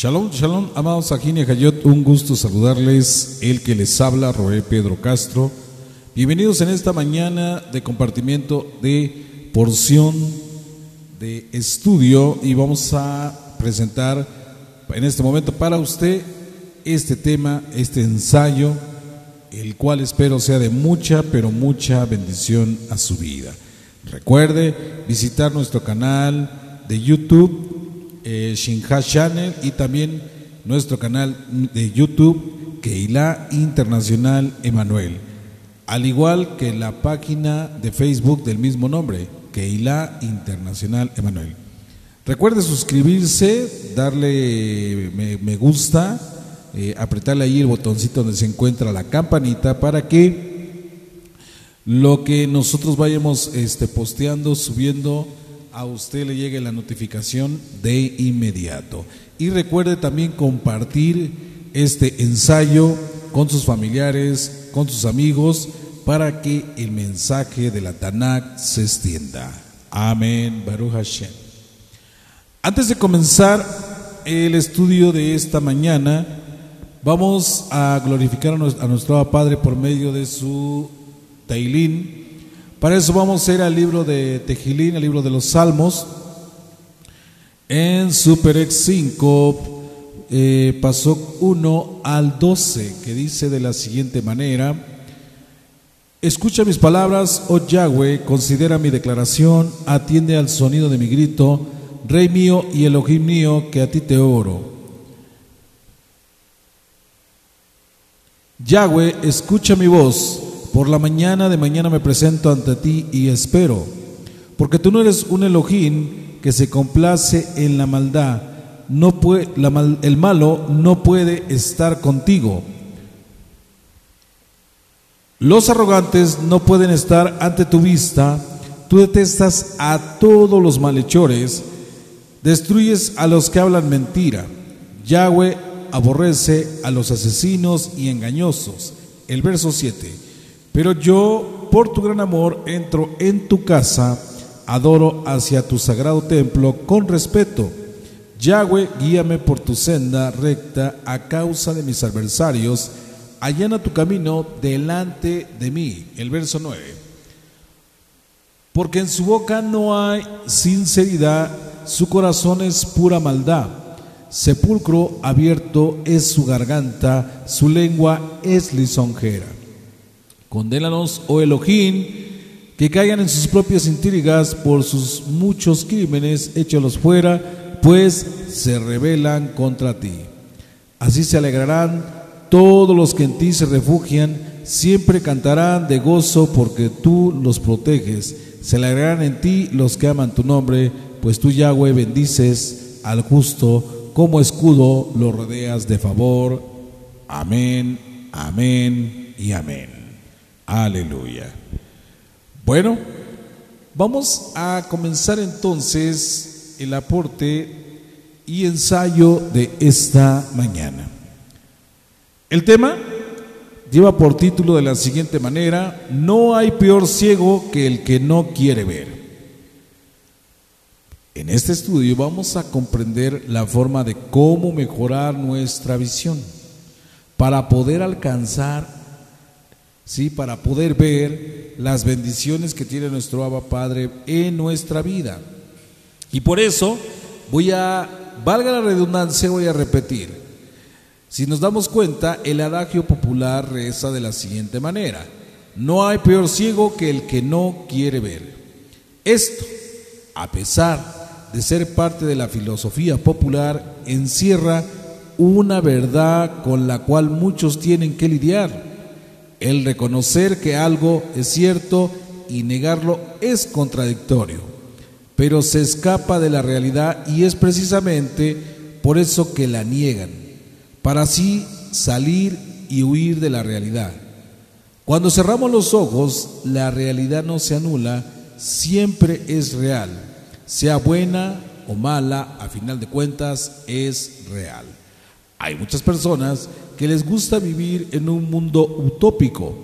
Shalom, shalom, amados Ajini Hayot, un gusto saludarles, el que les habla, Roé Pedro Castro. Bienvenidos en esta mañana de compartimiento de porción de estudio y vamos a presentar en este momento para usted este tema, este ensayo, el cual espero sea de mucha, pero mucha bendición a su vida. Recuerde visitar nuestro canal de YouTube eh, Shinha Channel y también nuestro canal de YouTube Keila Internacional Emanuel, al igual que la página de Facebook del mismo nombre, Keila Internacional Emanuel. Recuerde suscribirse, darle me, gusta, eh, apretarle ahí el botoncito donde se encuentra la campanita para que lo que nosotros vayamos este, posteando, subiendo, a usted le llegue la notificación de inmediato. Y recuerde también compartir este ensayo con sus familiares, con sus amigos, para que el mensaje de la Tanakh se extienda. Amén, Baruch Hashem. Antes de comenzar el estudio de esta mañana, vamos a glorificar a nuestro Padre por medio de su Tailín para eso vamos a ir al libro de Tejilín, al libro de los Salmos. En Superex 5 eh, pasó 1 al 12, que dice de la siguiente manera, Escucha mis palabras, oh Yahweh, considera mi declaración, atiende al sonido de mi grito, Rey mío y Elohim mío, que a ti te oro. Yahweh, escucha mi voz, por la mañana de mañana me presento ante ti y espero, porque tú no eres un Elohim que se complace en la maldad. No puede, el malo no puede estar contigo. Los arrogantes no pueden estar ante tu vista. Tú detestas a todos los malhechores, destruyes a los que hablan mentira. Yahweh aborrece a los asesinos y engañosos. El verso 7. Pero yo, por tu gran amor, entro en tu casa, adoro hacia tu sagrado templo con respeto. Yahweh, guíame por tu senda recta a causa de mis adversarios, allana tu camino delante de mí. El verso 9. Porque en su boca no hay sinceridad, su corazón es pura maldad. Sepulcro abierto es su garganta, su lengua es lisonjera. Condénanos, oh Elohim, que caigan en sus propias intrigas por sus muchos crímenes, échalos fuera, pues se rebelan contra ti. Así se alegrarán todos los que en ti se refugian, siempre cantarán de gozo porque tú los proteges. Se alegrarán en ti los que aman tu nombre, pues tú Yahweh bendices al justo, como escudo lo rodeas de favor. Amén, amén y amén. Aleluya. Bueno, vamos a comenzar entonces el aporte y ensayo de esta mañana. El tema lleva por título de la siguiente manera, no hay peor ciego que el que no quiere ver. En este estudio vamos a comprender la forma de cómo mejorar nuestra visión para poder alcanzar ¿sí? para poder ver las bendiciones que tiene nuestro Abba Padre en nuestra vida. Y por eso voy a, valga la redundancia, voy a repetir. Si nos damos cuenta, el adagio popular reza de la siguiente manera. No hay peor ciego que el que no quiere ver. Esto, a pesar de ser parte de la filosofía popular, encierra una verdad con la cual muchos tienen que lidiar el reconocer que algo es cierto y negarlo es contradictorio, pero se escapa de la realidad y es precisamente por eso que la niegan, para así salir y huir de la realidad. Cuando cerramos los ojos, la realidad no se anula, siempre es real, sea buena o mala, a final de cuentas es real. Hay muchas personas que les gusta vivir en un mundo utópico,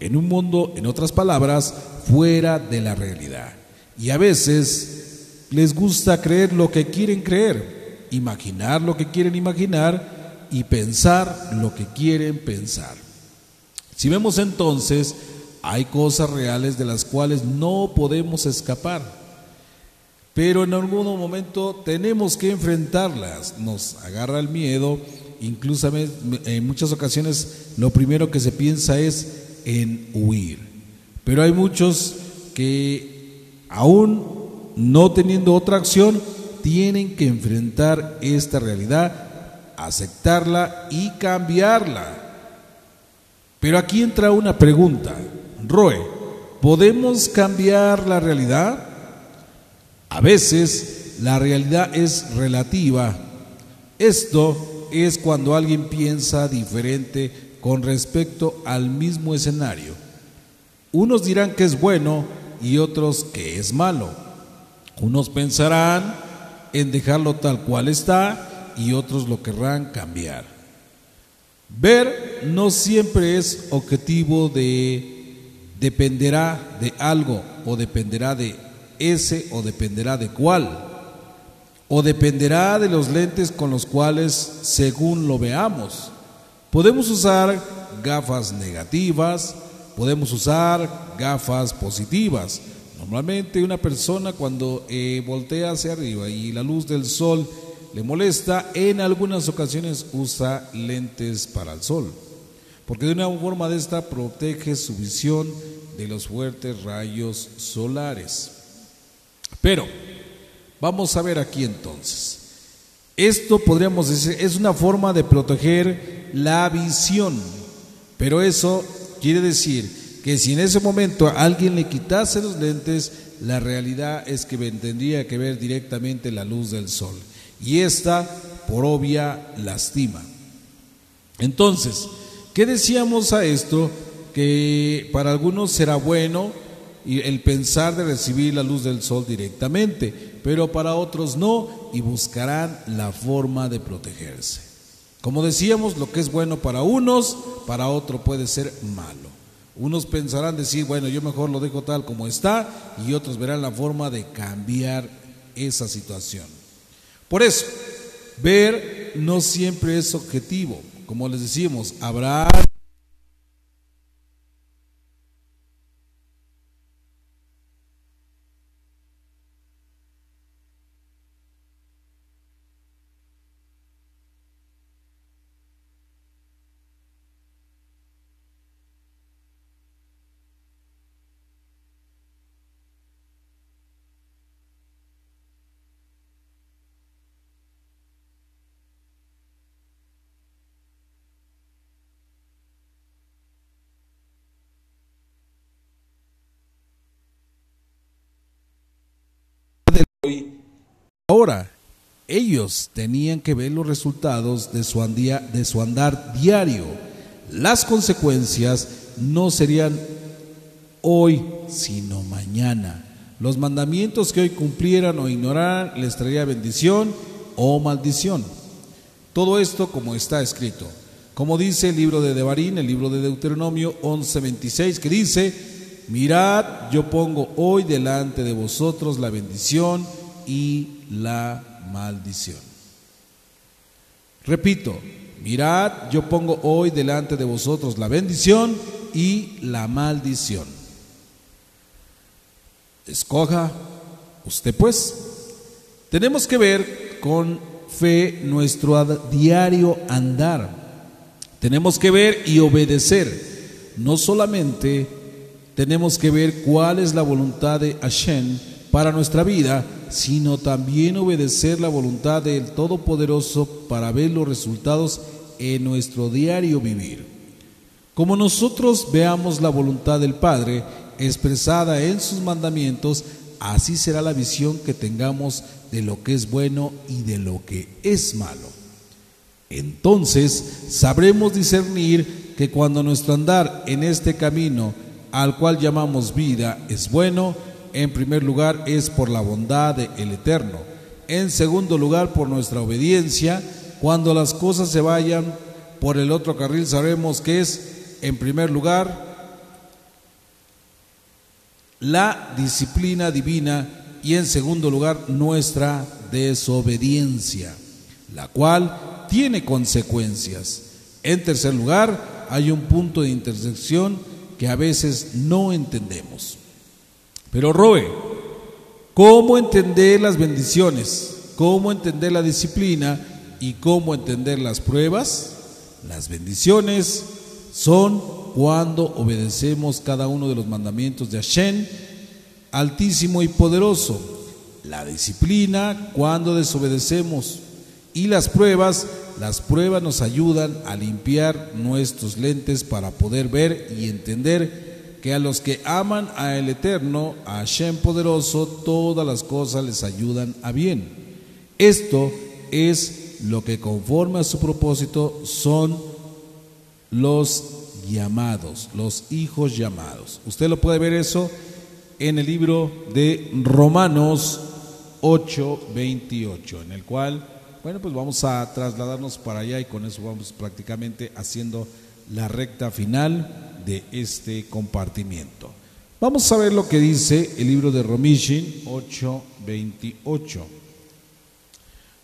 en un mundo, en otras palabras, fuera de la realidad. Y a veces les gusta creer lo que quieren creer imaginar lo que quieren imaginar y pensar lo que quieren pensar. Si vemos entonces, hay cosas reales de las cuales no podemos escapar, pero en algún momento tenemos que enfrentarlas. Nos agarra el miedo, incluso en muchas ocasiones lo primero que se piensa es en huir. Pero hay muchos que aún no teniendo otra acción, tienen que enfrentar esta realidad, aceptarla y cambiarla. Pero aquí entra una pregunta. Roe, ¿podemos cambiar la realidad? A veces la realidad es relativa. Esto es cuando alguien piensa diferente con respecto al mismo escenario. Unos dirán que es bueno y otros que es malo. Unos pensarán en dejarlo tal cual está y otros lo querrán cambiar. Ver no siempre es objetivo de dependerá de algo o dependerá de ese o dependerá de cuál o dependerá de los lentes con los cuales según lo veamos. Podemos usar gafas negativas, podemos usar gafas positivas. Normalmente una persona cuando eh, voltea hacia arriba y la luz del sol le molesta, en algunas ocasiones usa lentes para el sol, porque de una forma de esta protege su visión de los fuertes rayos solares. Pero vamos a ver aquí entonces. Esto podríamos decir es una forma de proteger la visión, pero eso quiere decir que si en ese momento alguien le quitase los lentes, la realidad es que tendría que ver directamente la luz del sol. Y esta, por obvia, lastima. Entonces, ¿qué decíamos a esto? Que para algunos será bueno el pensar de recibir la luz del sol directamente, pero para otros no y buscarán la forma de protegerse. Como decíamos, lo que es bueno para unos, para otro puede ser malo. Unos pensarán decir, bueno, yo mejor lo dejo tal como está y otros verán la forma de cambiar esa situación. Por eso, ver no siempre es objetivo. Como les decimos, habrá Ahora, ellos tenían que ver los resultados de su, de su andar diario. Las consecuencias no serían hoy, sino mañana. Los mandamientos que hoy cumplieran o ignoraran les traería bendición o maldición. Todo esto como está escrito. Como dice el libro de Devarín, el libro de Deuteronomio 11:26, que dice, mirad, yo pongo hoy delante de vosotros la bendición y la maldición. Repito, mirad, yo pongo hoy delante de vosotros la bendición y la maldición. Escoja usted pues. Tenemos que ver con fe nuestro diario andar. Tenemos que ver y obedecer. No solamente tenemos que ver cuál es la voluntad de Hashem para nuestra vida, sino también obedecer la voluntad del Todopoderoso para ver los resultados en nuestro diario vivir. Como nosotros veamos la voluntad del Padre expresada en sus mandamientos, así será la visión que tengamos de lo que es bueno y de lo que es malo. Entonces sabremos discernir que cuando nuestro andar en este camino al cual llamamos vida es bueno, en primer lugar es por la bondad del Eterno. En segundo lugar por nuestra obediencia. Cuando las cosas se vayan por el otro carril sabemos que es en primer lugar la disciplina divina y en segundo lugar nuestra desobediencia. la cual tiene consecuencias. En tercer lugar, hay un punto de intersección que a veces no entendemos. Pero Roe, ¿cómo entender las bendiciones? ¿Cómo entender la disciplina? ¿Y cómo entender las pruebas? Las bendiciones son cuando obedecemos cada uno de los mandamientos de Hashem, altísimo y poderoso. La disciplina cuando desobedecemos. Y las pruebas, las pruebas nos ayudan a limpiar nuestros lentes para poder ver y entender que a los que aman a el Eterno, a Hashem poderoso, todas las cosas les ayudan a bien. Esto es lo que conforme a su propósito son los llamados, los hijos llamados. Usted lo puede ver eso en el libro de Romanos 8:28, en el cual, bueno, pues vamos a trasladarnos para allá y con eso vamos prácticamente haciendo la recta final de este compartimiento. Vamos a ver lo que dice el libro de Romishin 8:28.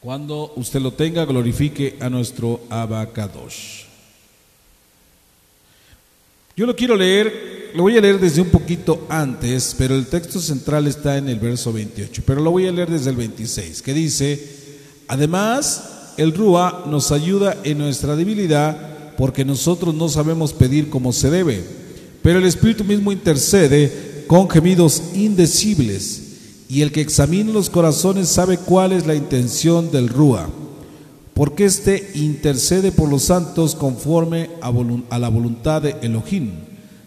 Cuando usted lo tenga, glorifique a nuestro Abacadosh. Yo lo quiero leer, lo voy a leer desde un poquito antes, pero el texto central está en el verso 28, pero lo voy a leer desde el 26, que dice, además, el Rúa nos ayuda en nuestra debilidad porque nosotros no sabemos pedir como se debe, pero el Espíritu mismo intercede con gemidos indecibles, y el que examina los corazones sabe cuál es la intención del Rúa porque éste intercede por los santos conforme a, la voluntad de Elohim.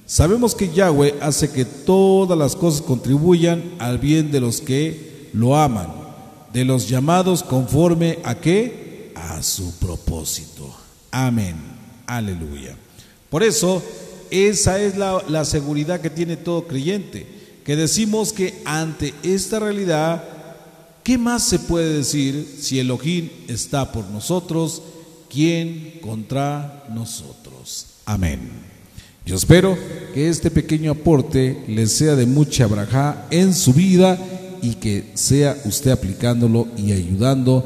Sabemos que Yahweh hace que todas las cosas contribuyan al bien de los que lo aman, de los llamados conforme a qué? A su propósito. Amén. Aleluya. Por eso, esa es la, seguridad que tiene todo creyente, que decimos que ante esta realidad ¿Qué más se puede decir si Elohim está por nosotros? ¿Quién contra nosotros? Amén. Yo espero que este pequeño aporte le sea de mucha braja en su vida y que sea usted aplicándolo y ayudando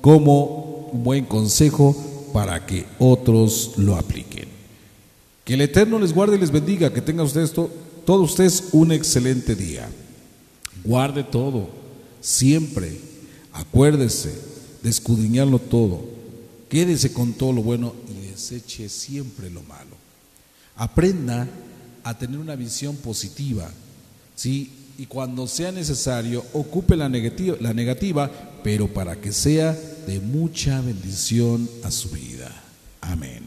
como un buen consejo para que otros lo apliquen. Que el Eterno les guarde y les bendiga, que tengan ustedes todo, todos ustedes un excelente día. Guarde todo Siempre, acuérdese de escudriñarlo todo. Quédese con todo lo bueno y deseche siempre lo malo. Aprenda a tener una visión positiva, ¿sí? Y cuando sea necesario, ocupe la negativa, la negativa, pero para que sea de mucha bendición a su vida. Amén.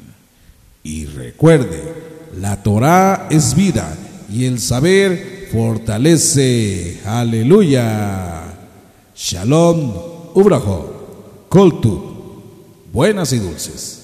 Y recuerde, la Torah es vida y el saber fortalece. Aleluya. Shalom, Ubrajo, Koltu, buenas y dulces.